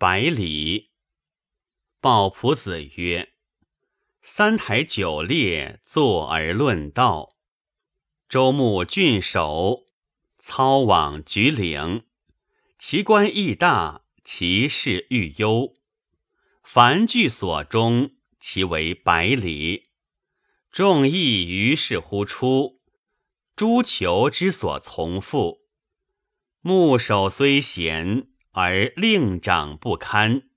百里。鲍仆子曰：“三台九列，坐而论道。周穆郡守，操往举领，其官亦大，其事愈优。凡据所中，其为百里。众议于是乎出，诸囚之所从附。牧守虽贤。”而令长不堪，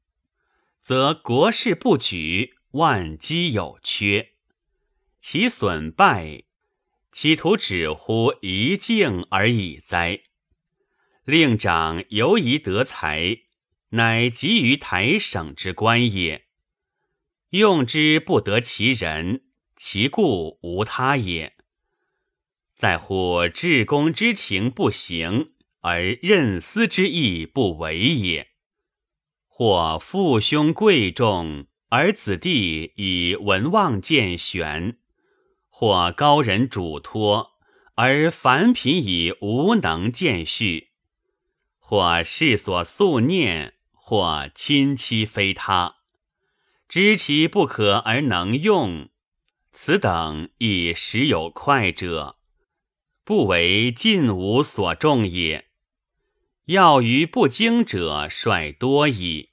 则国事不举，万机有缺，其损败，岂图止乎一境而已哉？令长犹宜得才，乃急于台省之官也。用之不得其人，其故无他也。在乎至公之情不行。而任私之意不为也，或父兄贵重，而子弟以文望见玄；或高人嘱托，而凡贫以无能见序；或世所素念，或亲戚非他，知其不可而能用，此等亦时有快者，不为尽无所重也。要于不精者率多矣，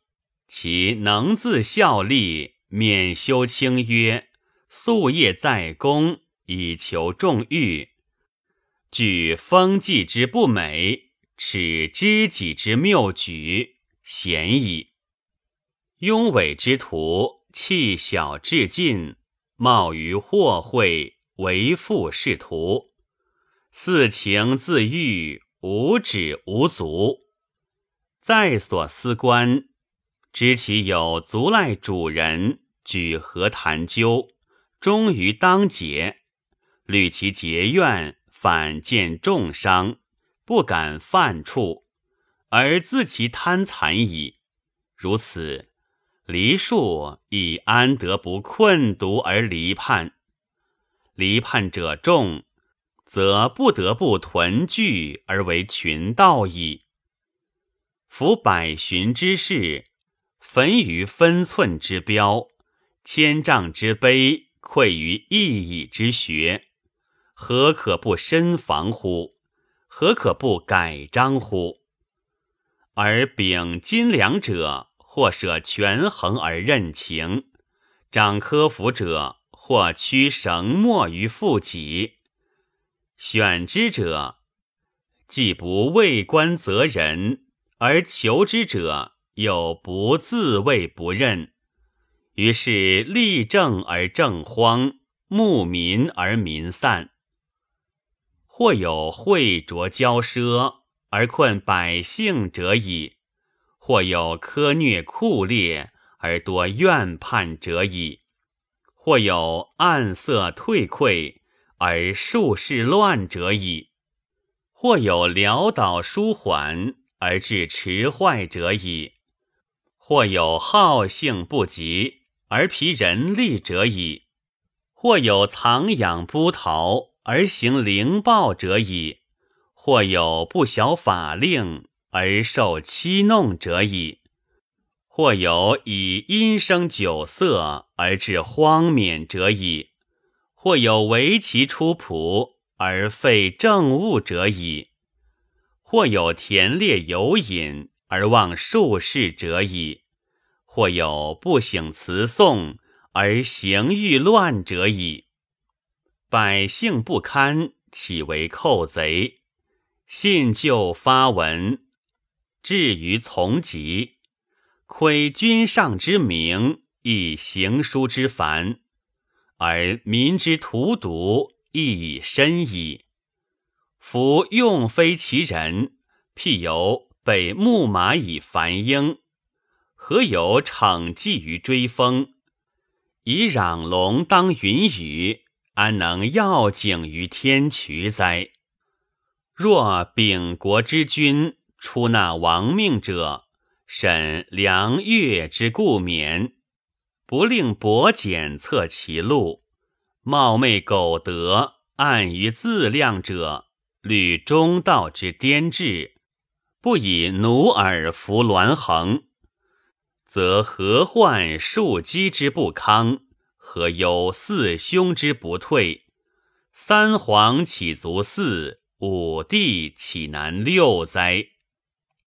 其能自效力，免修清约，夙夜在公，以求重誉。举风纪之不美，耻知己之谬举，贤矣。庸伪之徒，弃小至尽，冒于祸会，为富仕途，肆情自欲。无止无足，在所思观，知其有足赖主人，举何谈究，终于当节，虑其结怨，反见重伤，不敢犯处，而自其贪残矣。如此，梨树亦安得不困毒而离叛？离叛者众。则不得不屯聚而为群盗矣。夫百寻之事，焚于分寸之标，千丈之碑，溃于一蚁之穴，何可不深防乎？何可不改章乎？而秉金两者，或舍权衡而任情；掌科服者，或屈绳墨于负己。选之者，既不为官责人；而求之者，又不自谓不任。于是立政而政荒，牧民而民散。或有秽浊骄奢而困百姓者矣；或有苛虐酷烈而多怨叛者矣；或有暗色退溃。而术士乱者矣，或有潦倒舒缓而致迟坏者矣，或有好性不及而疲人力者矣，或有藏养不逃而行凌暴者矣，或有不晓法令而受欺弄者矣，或有以阴声酒色而致荒免者矣。或有为其出仆而废政务者矣；或有田猎有饮而忘术士者矣；或有不省辞颂而行欲乱者矣。百姓不堪，岂为寇贼？信就发文，至于从疾，窥君上之名，以行书之繁。而民之荼毒亦已深矣。夫用非其人，譬犹北木马以繁鹰，何有逞计于追风？以攘龙当云雨，安能要景于天衢哉？若秉国之君出纳亡命者，审良月之故免。不令薄简测其路，冒昧苟得，暗于自量者，履中道之颠志，不以奴耳服鸾衡，则何患庶几之不康？何忧四兄之不退？三皇岂足四？五帝岂难六哉？